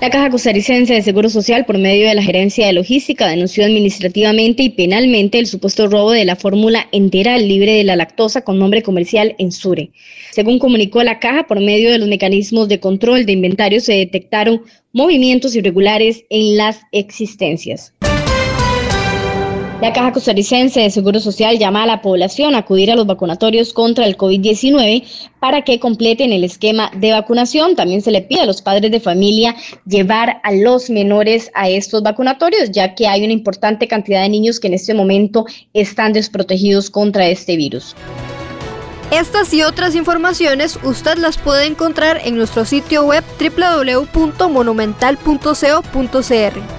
La Caja Costarricense de Seguro Social, por medio de la Gerencia de Logística, denunció administrativamente y penalmente el supuesto robo de la fórmula enteral libre de la lactosa con nombre comercial Ensure. Según comunicó la Caja, por medio de los mecanismos de control de inventario se detectaron movimientos irregulares en las existencias. La Caja Costarricense de Seguro Social llama a la población a acudir a los vacunatorios contra el COVID-19 para que completen el esquema de vacunación. También se le pide a los padres de familia llevar a los menores a estos vacunatorios, ya que hay una importante cantidad de niños que en este momento están desprotegidos contra este virus. Estas y otras informaciones usted las puede encontrar en nuestro sitio web www.monumental.co.cr.